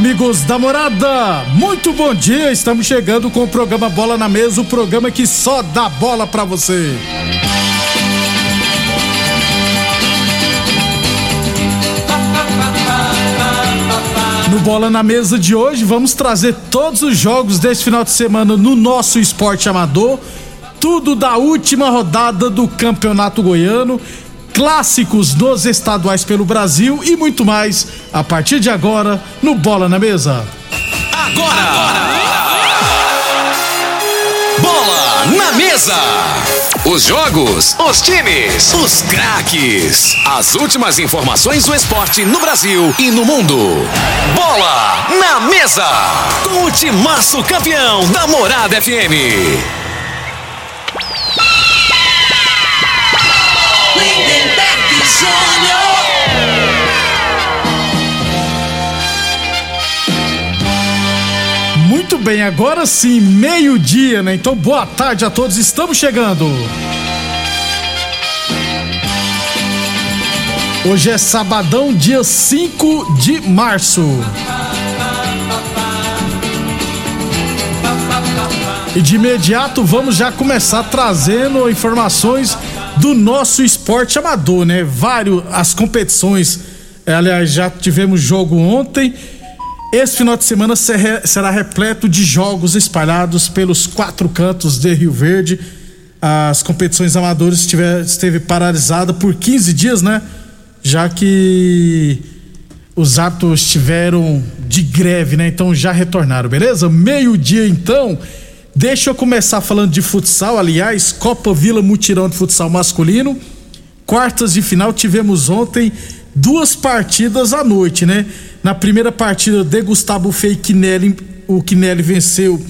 Amigos da morada, muito bom dia. Estamos chegando com o programa Bola na Mesa o programa que só dá bola pra você. No Bola na Mesa de hoje, vamos trazer todos os jogos desse final de semana no nosso esporte amador. Tudo da última rodada do Campeonato Goiano, clássicos dos estaduais pelo Brasil e muito mais a partir de agora no Bola na Mesa. Agora! Bola na mesa! Os jogos, os times, os craques. As últimas informações do esporte no Brasil e no mundo. Bola na mesa! Com o timaço campeão da Morada FM. Muito bem, agora sim, meio-dia, né? Então boa tarde a todos, estamos chegando. Hoje é sabadão, dia 5 de março. E de imediato vamos já começar trazendo informações do nosso esporte amador, né? Vários as competições. eh, Aliás, já tivemos jogo ontem. Esse final de semana será repleto de jogos espalhados pelos quatro cantos de Rio Verde. As competições amadoras estiver, esteve paralisada por 15 dias, né? Já que os árbitros estiveram de greve, né? Então já retornaram, beleza? Meio-dia então. Deixa eu começar falando de futsal, aliás, Copa Vila Mutirão de Futsal Masculino. Quartas de final tivemos ontem duas partidas à noite, né? Na primeira partida, de Gustavo Fei Quinelli, o Quinelli venceu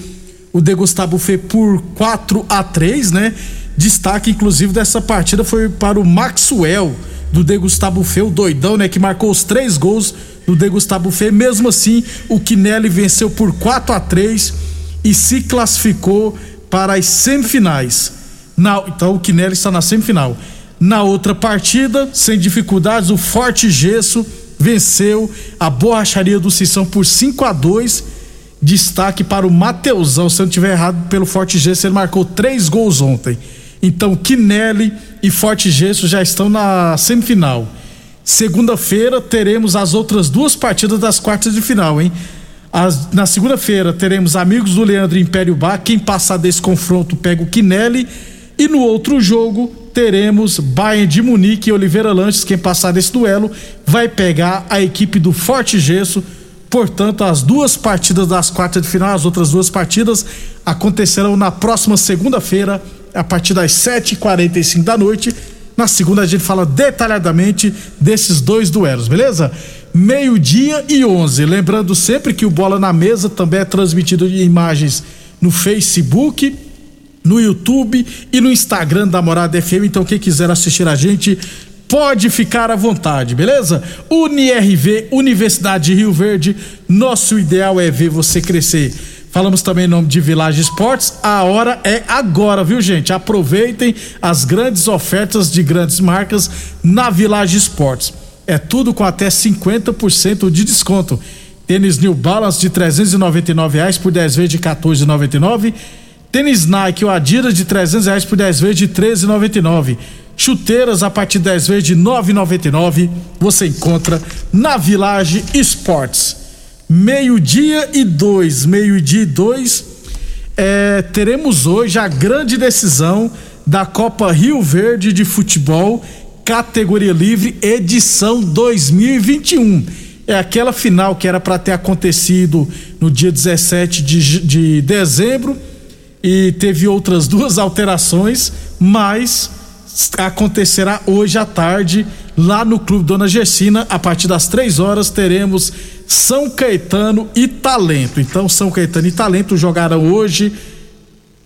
o de Gustavo Fei por 4 a 3, né? Destaque, inclusive, dessa partida foi para o Maxwell, do de Gustavo Fei, o doidão, né? Que marcou os três gols do de Gustavo Fei. Mesmo assim, o Quinelli venceu por 4 a 3 e se classificou para as semifinais. Na- então o Quinelli está na semifinal. Na outra partida, sem dificuldades, o Forte Gesso venceu a Borracharia do Sissão por 5 a 2 Destaque para o Mateusão, se eu não estiver errado, pelo Forte Gesso, ele marcou três gols ontem. Então, Quinelli e Forte Gesso já estão na semifinal. Segunda-feira teremos as outras duas partidas das quartas de final, hein? As- na segunda-feira teremos Amigos do Leandro e Império Bar. Quem passar desse confronto pega o Quinelli. E no outro jogo teremos Bayern de Munique e Oliveira Lanches. Quem passar desse duelo vai pegar a equipe do Forte Gesso. Portanto, as duas partidas das quartas de final, as outras duas partidas acontecerão na próxima segunda-feira, a partir das 7h45 da noite. Na segunda a gente fala detalhadamente desses dois duelos, beleza? Meio-dia e 11. Lembrando sempre que o Bola na Mesa também é transmitido em imagens no Facebook, no YouTube e no Instagram da Morada FM. Então, quem quiser assistir a gente, pode ficar à vontade, beleza? UniRV, Universidade de Rio Verde. Nosso ideal é ver você crescer. Falamos também em nome de Village Esportes. A hora é agora, viu, gente? Aproveitem as grandes ofertas de grandes marcas na Village Esportes. É tudo com até 50% de desconto. Tênis New Balance de 399 reais por 10 vezes de R$ 14,99. Tênis Nike ou Adidas de 300 reais por 10 vezes de 13,99. Chuteiras a partir de 10 vezes de 9,99. Você encontra na Village Esportes. Meio-dia e dois, meio-dia e dois. É, teremos hoje a grande decisão da Copa Rio Verde de Futebol, categoria livre, edição 2021. É aquela final que era para ter acontecido no dia 17 de, de dezembro e teve outras duas alterações, mas acontecerá hoje à tarde lá no Clube Dona Gessina. A partir das três horas teremos São Caetano e Talento. Então, São Caetano e Talento jogarão hoje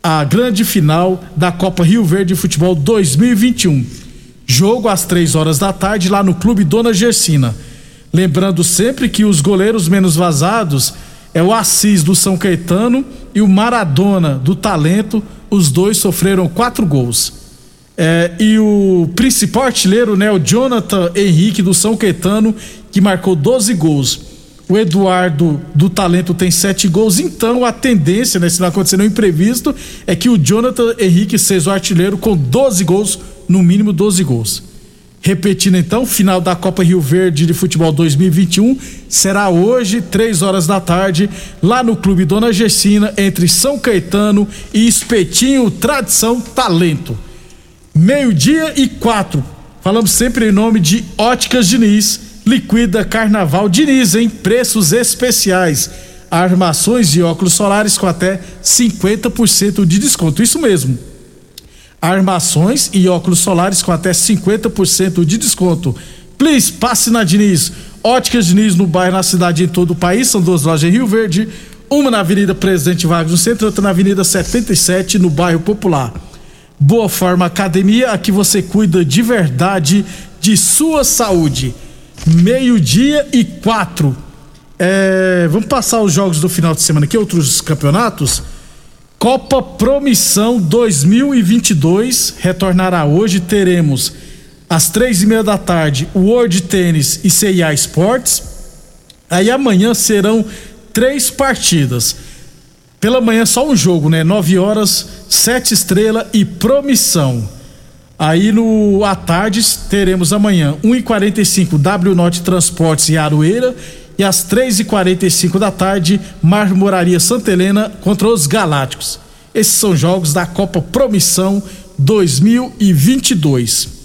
a grande final da Copa Rio Verde Futebol 2021. Jogo às três horas da tarde lá no Clube Dona Gersina. Lembrando sempre que os goleiros menos vazados é o Assis do São Caetano e o Maradona do Talento. Os dois sofreram quatro gols. É, e o principal artilheiro, né, o Jonathan Henrique do São Caetano, que marcou 12 gols. O Eduardo do Talento tem sete gols, então a tendência, né, se não acontecer nenhum imprevisto, é que o Jonathan Henrique seja o artilheiro com 12 gols, no mínimo 12 gols. Repetindo então, final da Copa Rio Verde de Futebol 2021 será hoje, três horas da tarde, lá no Clube Dona Gessina, entre São Caetano e Espetinho Tradição Talento. Meio-dia e quatro. Falamos sempre em nome de Óticas Diniz. Liquida Carnaval Diniz em preços especiais. Armações e óculos solares com até 50% de desconto. Isso mesmo. Armações e óculos solares com até 50% de desconto. Please, passe na Diniz. Óticas Diniz no bairro, na cidade e em todo o país. São duas lojas em Rio Verde. Uma na Avenida Presidente Vargas no centro, outra na Avenida 77 no bairro Popular. Boa Forma Academia, aqui você cuida de verdade de sua saúde. Meio-dia e quatro. É, vamos passar os jogos do final de semana aqui, outros campeonatos. Copa Promissão 2022 retornará hoje. Teremos às três e meia da tarde World Tênis e CIA Sports. Aí amanhã serão três partidas. Pela manhã só um jogo, né? 9 horas, Sete Estrela e Promissão. Aí no à tarde teremos amanhã 1h45 W Norte Transportes e Aroeira e às 3h45 da tarde Marmoraria Santa Helena contra os Galácticos. Esses são jogos da Copa Promissão 2022.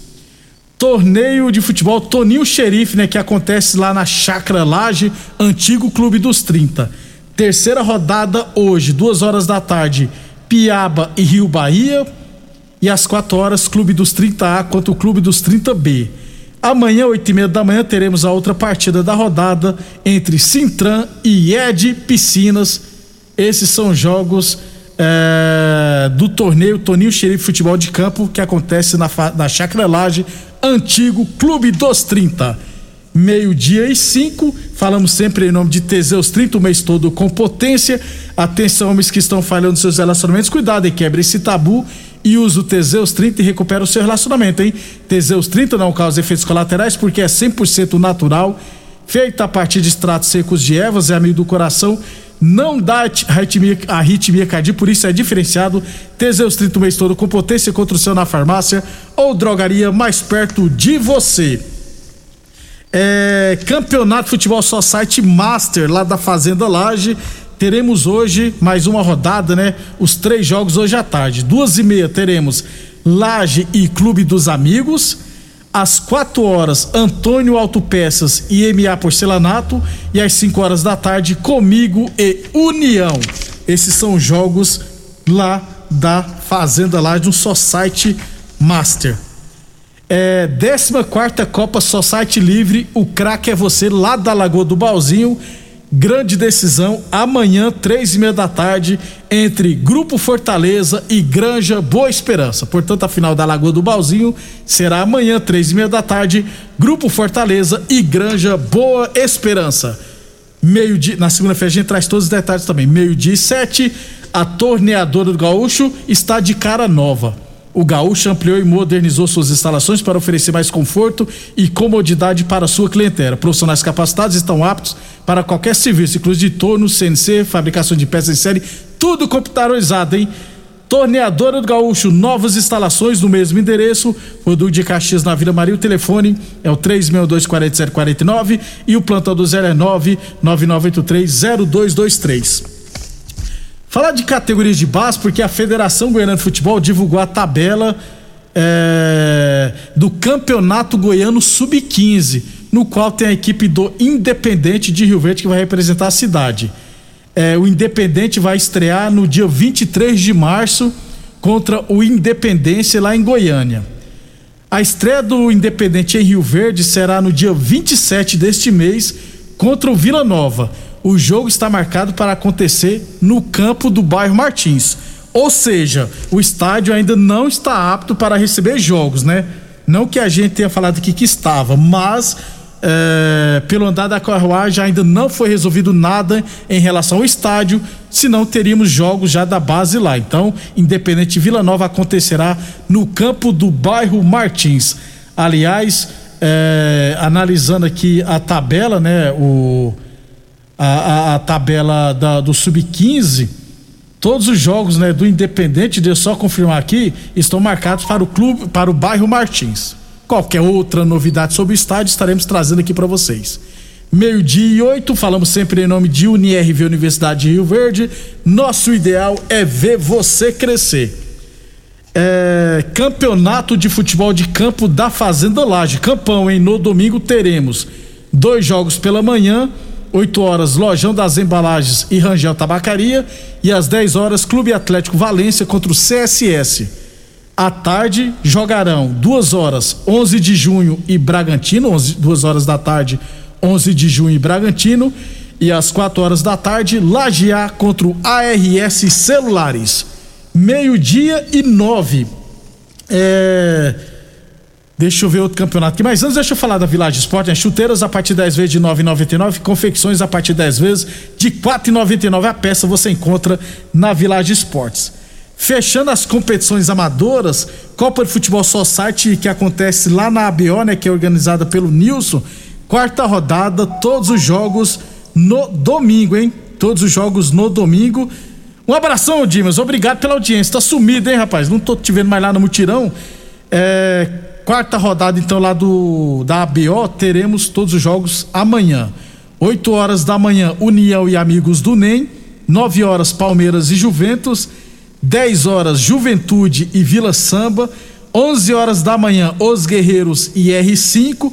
Torneio de futebol Toninho Xerife, né, que acontece lá na Chácara Laje, antigo Clube dos 30. Terceira rodada hoje, duas horas da tarde, Piaba e Rio Bahia. E às 4 horas, Clube dos 30A contra o Clube dos 30B. Amanhã, 8 e meia da manhã, teremos a outra partida da rodada entre Sintran e Ed Piscinas. Esses são jogos é, do torneio Toninho Xerife Futebol de Campo, que acontece na, na Chácara Laje, antigo Clube dos 30 meio-dia e cinco. Falamos sempre em nome de Teseus 30 o mês todo com potência. Atenção, homens que estão falhando seus relacionamentos, cuidado e quebre esse tabu e use o Teseus 30 e recupera o seu relacionamento, hein? Teseus 30 não causa efeitos colaterais porque é 100% natural, feita a partir de extratos secos de ervas, é amigo do coração, não dá arritmia, arritmia cardíaca, por isso é diferenciado. Teseus 30 o mês todo com potência contra o seu na farmácia ou drogaria mais perto de você. É, Campeonato Futebol Society Master lá da Fazenda Laje. Teremos hoje mais uma rodada, né? Os três jogos hoje à tarde. Duas e meia teremos Laje e Clube dos Amigos. Às quatro horas, Antônio Autopeças e MA Porcelanato. E às cinco horas da tarde, Comigo e União. Esses são jogos lá da Fazenda Laje no Society Master. É, 14 Copa Society Livre, o craque é você, lá da Lagoa do Balzinho. Grande decisão, amanhã, três e meia da tarde, entre Grupo Fortaleza e Granja Boa Esperança. Portanto, a final da Lagoa do Balzinho será amanhã, três e meia da tarde, Grupo Fortaleza e Granja Boa Esperança. Meio-dia, na segunda-feira a gente traz todos os detalhes também. Meio-dia e sete, a torneadora do Gaúcho está de cara nova o Gaúcho ampliou e modernizou suas instalações para oferecer mais conforto e comodidade para sua clientela. Profissionais capacitados estão aptos para qualquer serviço, inclusive de torno, CNC, fabricação de peças em série, tudo computadorizado, hein? Torneadora do Gaúcho, novas instalações no mesmo endereço, Rodul de Caxias na Vila Maria. O telefone é o 362-4749 e o plantão do 0 é 999830223. Falar de categorias de base, porque a Federação Goiana de Futebol divulgou a tabela é, do Campeonato Goiano Sub-15, no qual tem a equipe do Independente de Rio Verde que vai representar a cidade. É, o Independente vai estrear no dia 23 de março contra o Independência lá em Goiânia. A estreia do Independente em Rio Verde será no dia 27 deste mês contra o Vila Nova. O jogo está marcado para acontecer no campo do bairro Martins. Ou seja, o estádio ainda não está apto para receber jogos, né? Não que a gente tenha falado aqui que estava, mas é, pelo andar da carruagem ainda não foi resolvido nada em relação ao estádio, senão teríamos jogos já da base lá. Então, Independente Vila Nova acontecerá no campo do bairro Martins. Aliás, é, analisando aqui a tabela, né? O, a, a, a tabela da, do Sub-15, todos os jogos né, do Independente, deixa eu só confirmar aqui, estão marcados para o clube, para o bairro Martins. Qualquer outra novidade sobre o estádio estaremos trazendo aqui para vocês. Meio-dia e oito, falamos sempre em nome de Unirv Universidade de Rio Verde. Nosso ideal é ver você crescer. É, campeonato de futebol de campo da Fazenda Laje. Campão, hein? No domingo teremos dois jogos pela manhã, 8 horas Lojão das Embalagens e Rangel Tabacaria e às 10 horas Clube Atlético Valência contra o CSS. À tarde jogarão duas horas 11 de junho e Bragantino, 11, duas horas da tarde 11 de junho e Bragantino e às 4 horas da tarde Lajear contra o ARS Celulares. Meio-dia e nove. É... Deixa eu ver outro campeonato aqui. Mas antes, deixa eu falar da Village Esporte. Né? Chuteiras a partir de 10 vezes de R$ 9,99. Confecções a partir de 10 vezes de R$ 4,99 a peça. Você encontra na Village Esportes. Fechando as competições amadoras, Copa de Futebol Society, que acontece lá na ABO, né, que é organizada pelo Nilson. Quarta rodada, todos os jogos no domingo, hein? Todos os jogos no domingo. Um abração, Dimas. Obrigado pela audiência. Tá sumido, hein, rapaz? Não tô te vendo mais lá no mutirão. É, quarta rodada, então, lá do da ABO, teremos todos os jogos amanhã. 8 horas da manhã, União e Amigos do NEM. 9 horas, Palmeiras e Juventus. 10 horas Juventude e Vila Samba, 11 horas da manhã Os Guerreiros e R5,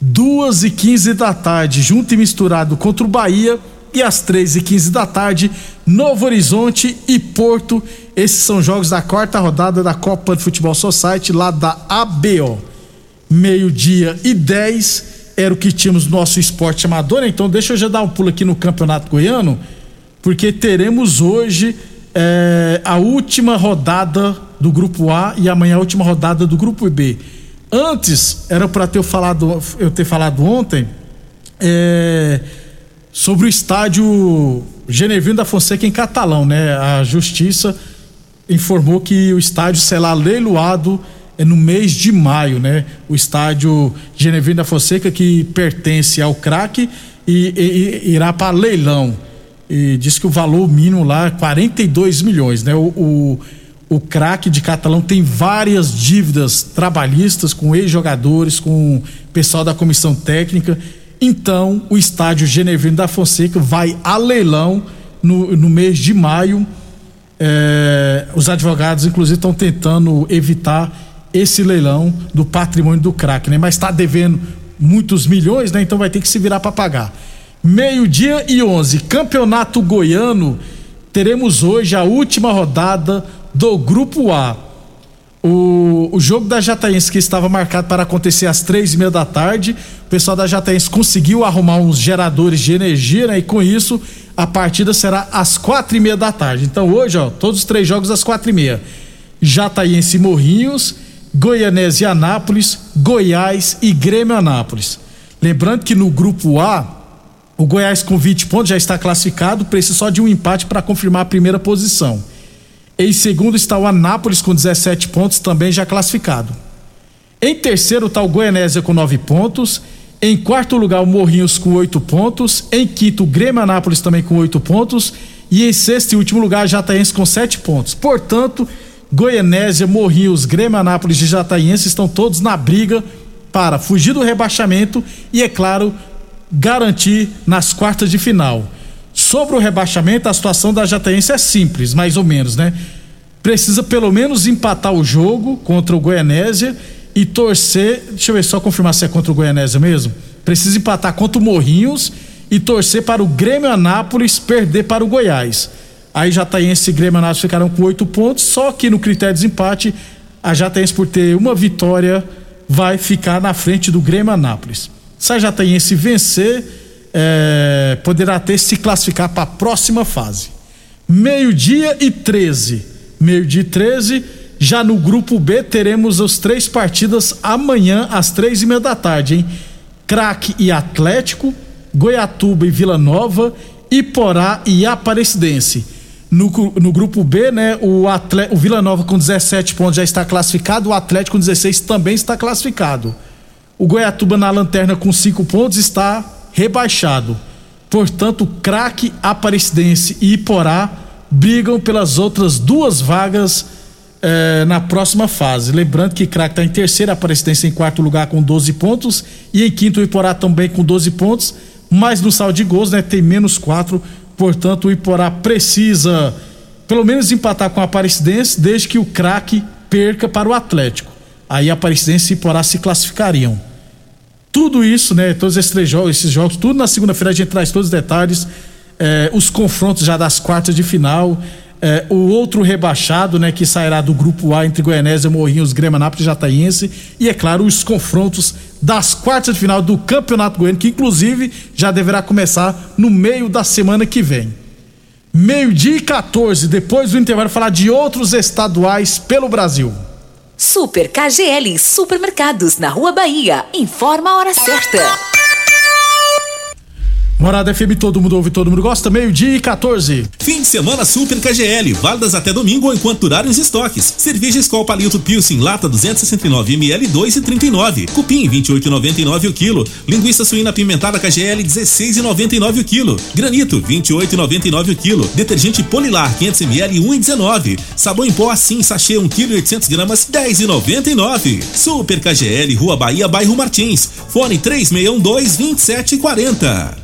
2 e 15 da tarde junto e misturado contra o Bahia e às 3 e 15 da tarde Novo Horizonte e Porto. Esses são jogos da quarta rodada da Copa de Futebol Society lá da ABO. Meio-dia e 10 era o que tínhamos no nosso esporte amador, então deixa eu já dar um pulo aqui no Campeonato Goiano, porque teremos hoje é, a última rodada do grupo A e amanhã a última rodada do grupo B. Antes, era para ter falado, eu ter falado ontem é, sobre o estádio Genevino da Fonseca em Catalão, né? A justiça informou que o estádio será leiloado é no mês de maio, né? O estádio Genevino da Fonseca que pertence ao craque e, e, e irá para leilão e diz que o valor mínimo lá é 42 milhões, né? O, o, o craque de Catalão tem várias dívidas trabalhistas com ex-jogadores, com pessoal da comissão técnica. Então, o estádio Genevino da Fonseca vai a leilão no, no mês de maio. É, os advogados, inclusive, estão tentando evitar esse leilão do patrimônio do craque, né? Mas está devendo muitos milhões, né? Então vai ter que se virar para pagar. Meio-dia e 11, Campeonato Goiano. Teremos hoje a última rodada do Grupo A. O, o jogo da Jataense que estava marcado para acontecer às três e meia da tarde, o pessoal da Jataense conseguiu arrumar uns geradores de energia, né? E com isso a partida será às quatro e meia da tarde. Então hoje, ó, todos os três jogos às quatro e meia. Jataense Morrinhos, Goianese e Anápolis, Goiás e Grêmio Anápolis. Lembrando que no grupo A o Goiás com 20 pontos já está classificado, precisa só de um empate para confirmar a primeira posição. Em segundo está o Anápolis com 17 pontos, também já classificado. Em terceiro está o Goianésia com 9 pontos. Em quarto lugar, o Morrinhos com 8 pontos. Em quinto, o Grêmio Anápolis também com 8 pontos. E em sexto e último lugar, Jataiense com sete pontos. Portanto, Goianésia, Morrinhos, Grêmio Anápolis e Jataiense estão todos na briga para fugir do rebaixamento e, é claro, garantir nas quartas de final. Sobre o rebaixamento, a situação da Jataiense é simples, mais ou menos, né? Precisa pelo menos empatar o jogo contra o Goianésia e torcer. Deixa eu ver só confirmar se é contra o Goianésia mesmo. Precisa empatar contra o Morrinhos e torcer para o Grêmio Anápolis perder para o Goiás. Aí Jataiense e Grêmio Anápolis ficaram com oito pontos, só que no critério de desempate, a Jataiense, por ter uma vitória, vai ficar na frente do Grêmio Anápolis. Se a Jataiense vencer, é, poderá ter se classificar para a próxima fase. Meio-dia e 13. Meio-dia e 13. Já no grupo B teremos as três partidas amanhã às três e meia da tarde, hein? Craque e Atlético, Goiatuba e Vila Nova, Iporá e Aparecidense. No, no grupo B, né, o, Atle, o Vila Nova com 17 pontos já está classificado, o Atlético com 16 também está classificado. O Goiatuba na lanterna com 5 pontos está rebaixado. Portanto, Craque, Aparecidense e Iporá brigam pelas outras duas vagas eh, na próxima fase. Lembrando que Craque está em terceira, Aparecidense em quarto lugar com 12 pontos e em quinto o Iporá também com 12 pontos, mas no saldo de gols né, tem menos 4 Portanto, o Iporá precisa pelo menos empatar com a Aparecidense desde que o craque perca para o Atlético. Aí Aparecidense e Iporá se classificariam. Tudo isso, né? Todos esses três jogos, esses jogos, tudo na segunda-feira a gente traz todos os detalhes, eh, os confrontos já das quartas de final, é, o outro rebaixado, né, que sairá do grupo A entre Goianésia, Morrinhos, Grêmio e Jataiense, e é claro, os confrontos das quartas de final do Campeonato Goiano, que inclusive já deverá começar no meio da semana que vem. Meio-dia e 14, depois do intervalo, falar de outros estaduais pelo Brasil. Super KGL Supermercados na Rua Bahia. Informa a hora certa. Morada FM, todo mundo ouve, todo mundo gosta, meio-dia e 14. Fim de semana Super KGL, válidas até domingo enquanto durarem os estoques. Cerveja Skol Palito Pilsen, lata 269ml 2,39. Cupim 28,99 o quilo. Linguiça suína pimentada KGL 16,99 o quilo. Granito 28,99 o quilo. Detergente Polilar 500ml 1,19. Sabão em pó assim, sachê 1 kg 800 gramas 10,99. Super KGL, Rua Bahia, Bairro Martins. Fone 3612 2740.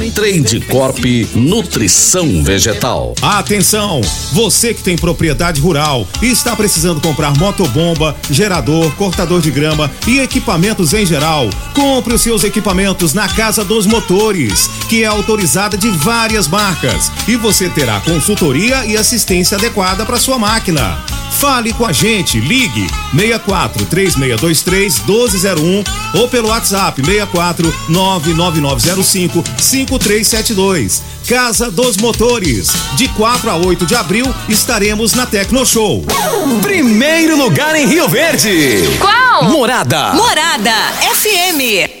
Trade Corp Nutrição Vegetal. Atenção! Você que tem propriedade rural e está precisando comprar motobomba, gerador, cortador de grama e equipamentos em geral, compre os seus equipamentos na Casa dos Motores, que é autorizada de várias marcas, e você terá consultoria e assistência adequada para sua máquina. Fale com a gente, ligue 64 3623 1201 ou pelo WhatsApp 64 99905 5372. Casa dos Motores. De 4 a 8 de abril estaremos na Tecno Show. Primeiro lugar em Rio Verde. Qual? Morada. Morada FM.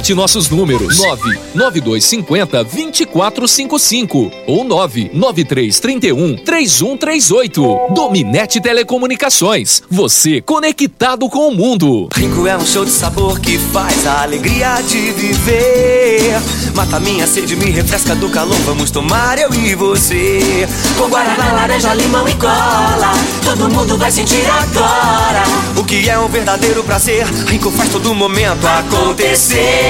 Anote nossos números: 99250 2455 ou 99331 3138. Dominete Telecomunicações. Você conectado com o mundo. Rico é um show de sabor que faz a alegria de viver. Mata minha sede, me refresca do calor. Vamos tomar eu e você. Com guaraná, laranja, limão e cola. Todo mundo vai sentir agora. O que é um verdadeiro prazer. Rico faz todo momento acontecer.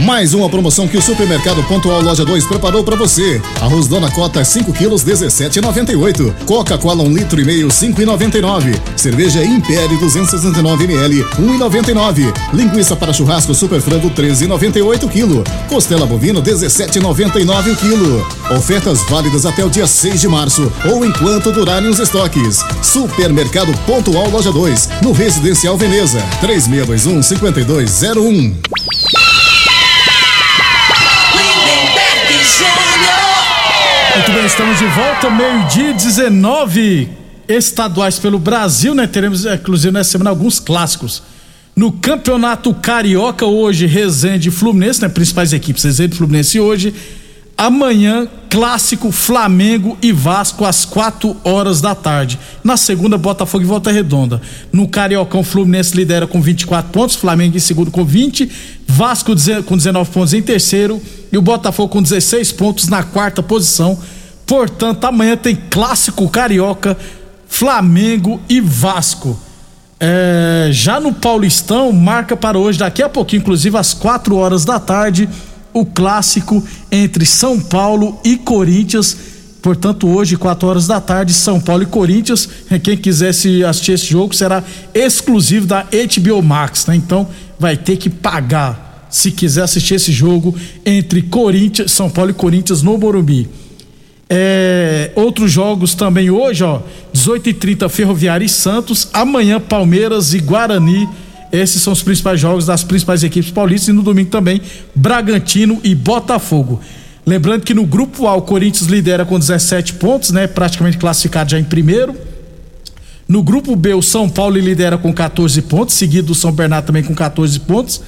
Mais uma promoção que o Supermercado Pontual Loja 2 preparou para você. Arroz Dona Cota 5 quilos 17,98. Coca-Cola 1 litro e meio 5,99. Cerveja Império 269 ml 1,99. Linguiça para churrasco Super Frango 13,98 quilo. Costela bovina 17,99 o quilo. Ofertas válidas até o dia 6 de março ou enquanto durarem os estoques. Supermercado Pontual Loja 2 no Residencial Veneza 3621 5201. Muito bem, estamos de volta, meio-dia 19 estaduais pelo Brasil, né? Teremos, inclusive, nessa semana alguns clássicos. No Campeonato Carioca, hoje, Resende e Fluminense, né? Principais equipes, Resende e Fluminense hoje. Amanhã, clássico Flamengo e Vasco às 4 horas da tarde. Na segunda, Botafogo e Volta Redonda. No Cariocão, Fluminense lidera com 24 pontos, Flamengo em segundo com 20, Vasco com 19 pontos em terceiro e o Botafogo com 16 pontos na quarta posição. Portanto, amanhã tem clássico Carioca, Flamengo e Vasco. É, já no Paulistão, marca para hoje, daqui a pouquinho, inclusive às 4 horas da tarde, o clássico entre São Paulo e Corinthians. Portanto, hoje, 4 horas da tarde, São Paulo e Corinthians. É, Quem quisesse assistir esse jogo será exclusivo da HBO Max, né? Então, vai ter que pagar se quiser assistir esse jogo entre Corinthians, São Paulo e Corinthians no Morumbi. É, outros jogos também hoje, ó. 18h30 Ferroviária e Santos. Amanhã Palmeiras e Guarani. Esses são os principais jogos das principais equipes paulistas. E no domingo também Bragantino e Botafogo. Lembrando que no grupo A o Corinthians lidera com 17 pontos, né? Praticamente classificado já em primeiro. No grupo B, o São Paulo lidera com 14 pontos, seguido do São Bernardo também com 14 pontos.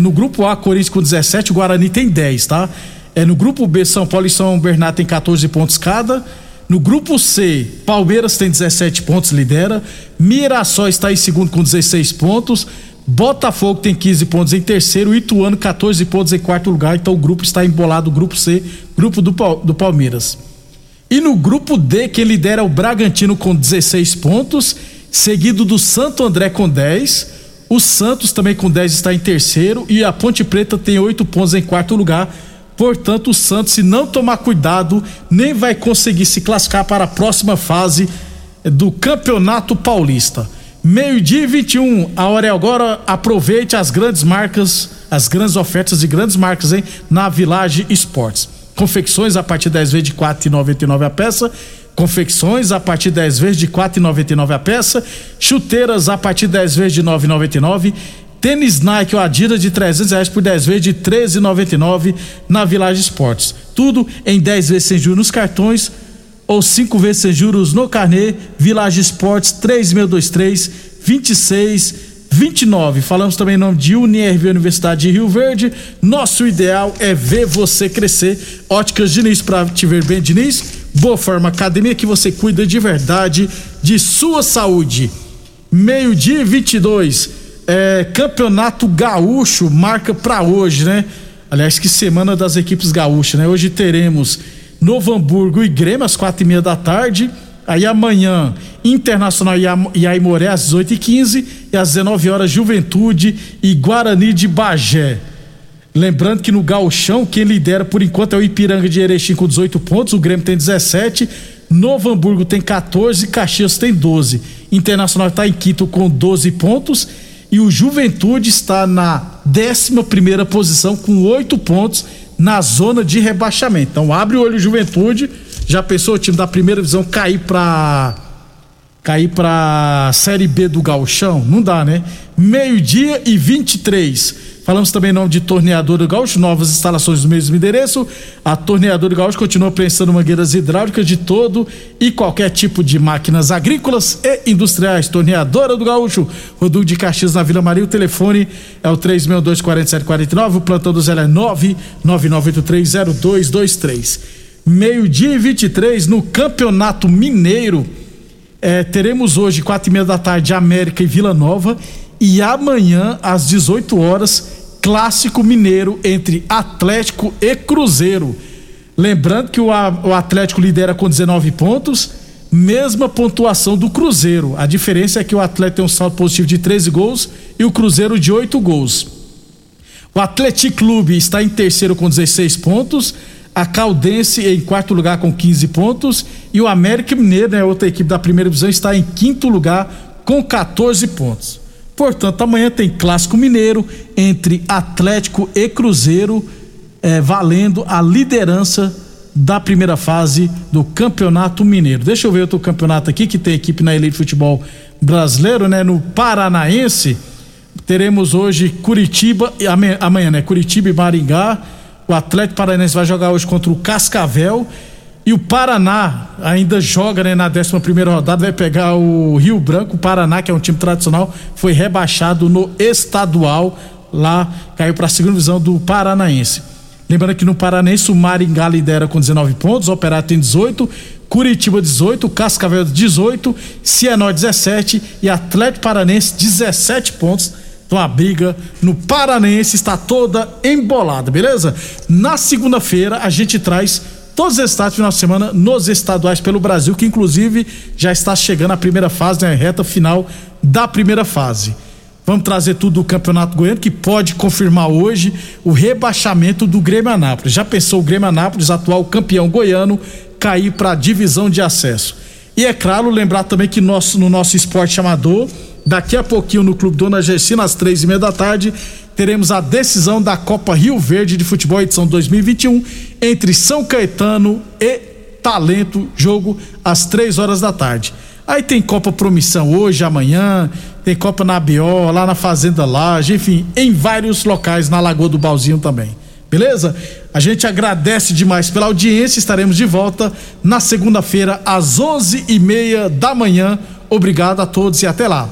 No grupo A, Corinthians com 17, o Guarani tem 10, tá? É, no grupo B, São Paulo e São Bernardo tem 14 pontos cada. No grupo C, Palmeiras tem 17 pontos, lidera. Mirassol está em segundo com 16 pontos. Botafogo tem 15 pontos em terceiro. Ituano, 14 pontos em quarto lugar. Então o grupo está embolado, o grupo C, grupo do, do Palmeiras. E no grupo D, quem lidera é o Bragantino com 16 pontos, seguido do Santo André com 10. O Santos também com 10 está em terceiro e a Ponte Preta tem 8 pontos em quarto lugar. Portanto, o Santos, se não tomar cuidado, nem vai conseguir se classificar para a próxima fase do Campeonato Paulista. Meio-dia e 21, a hora é agora. Aproveite as grandes marcas, as grandes ofertas de grandes marcas, hein? Na Village Esportes. Confecções a partir de 10 vezes de R$ 4,99 a peça. Confecções a partir de 10 vezes de R$ 4,99 a peça. Chuteiras a partir de 10 vezes de R$ 9,99. Tênis Nike ou Adidas de 300 reais por 10 vezes de R$ 13,99 na Village Esportes. Tudo em 10 vezes sem juros nos cartões ou 5 vezes sem juros no carnê. Village Esportes 3623 26 29. Falamos também em nome de Unirv Universidade de Rio Verde. Nosso ideal é ver você crescer. Óticas Diniz para te ver bem, Diniz. Boa Forma Academia que você cuida de verdade de sua saúde. Meio-dia e 22. É, Campeonato Gaúcho marca para hoje, né? Aliás, que semana das equipes gaúchas, né? Hoje teremos Novo Hamburgo e Grêmio às quatro e meia da tarde. Aí amanhã, Internacional e Aimoré às 18h15 e às 19 horas Juventude e Guarani de Bagé. Lembrando que no Gauchão, quem lidera por enquanto é o Ipiranga de Erechim com 18 pontos, o Grêmio tem 17, Novo Hamburgo tem 14, Caxias tem 12. Internacional está em quinto com 12 pontos e o Juventude está na 11 primeira posição com 8 pontos na zona de rebaixamento. Então abre o olho Juventude já pensou o time da primeira divisão cair pra. cair pra Série B do Gauchão? Não dá, né? Meio-dia e 23. Falamos também em nome de Torneador do Gaúcho, novas instalações do mesmo endereço. A Torneador do Gaúcho continua prensando mangueiras hidráulicas de todo e qualquer tipo de máquinas agrícolas e industriais. Torneadora do Gaúcho, Rodul de Caxias na Vila Maria. O telefone é o 362-4749. O plantão do Zé é 999830223 meio-dia e 23 no Campeonato Mineiro. É, teremos hoje, quatro e meia da tarde, América e Vila Nova. E amanhã, às 18 horas, Clássico Mineiro entre Atlético e Cruzeiro. Lembrando que o, Atlético lidera com 19 pontos, mesma pontuação do Cruzeiro. A diferença é que o Atlético tem um saldo positivo de 13 gols e o Cruzeiro de 8 gols. O Atlético Clube está em terceiro com 16 pontos a Caldense em quarto lugar com 15 pontos e o América Mineiro, né, outra equipe da primeira divisão, está em quinto lugar com 14 pontos. Portanto, amanhã tem clássico mineiro entre Atlético e Cruzeiro, é, valendo a liderança da primeira fase do Campeonato Mineiro. Deixa eu ver outro campeonato aqui que tem equipe na Elite Futebol Brasileiro, né? No Paranaense, teremos hoje Curitiba, amanhã, amanhã né? Curitiba e Maringá o Atlético Paranaense vai jogar hoje contra o Cascavel. E o Paraná ainda joga né, na 11 primeira rodada, vai pegar o Rio Branco. O Paraná, que é um time tradicional, foi rebaixado no estadual. Lá caiu para a segunda divisão do Paranaense. Lembrando que no Paranaense o Maringá lidera com 19 pontos, o Operário tem 18, Curitiba 18, Cascavel 18, Cianorte 17 e Atlético Paranense 17 pontos então a briga no Paranense está toda embolada, beleza? Na segunda-feira a gente traz todos os estados final de semana nos estaduais pelo Brasil, que inclusive já está chegando a primeira fase, né, reta final da primeira fase. Vamos trazer tudo do Campeonato Goiano, que pode confirmar hoje o rebaixamento do Grêmio Anápolis. Já pensou o Grêmio Anápolis, atual campeão goiano, cair para a divisão de acesso? E é claro, lembrar também que nosso, no nosso esporte amador Daqui a pouquinho no Clube Dona Gersina, às três e meia da tarde, teremos a decisão da Copa Rio Verde de Futebol edição 2021 entre São Caetano e Talento, jogo às três horas da tarde. Aí tem Copa Promissão hoje, amanhã, tem Copa na BO, lá na Fazenda Laje, enfim, em vários locais na Lagoa do Balzinho também. Beleza? A gente agradece demais pela audiência. Estaremos de volta na segunda-feira às onze e meia da manhã. Obrigado a todos e até lá.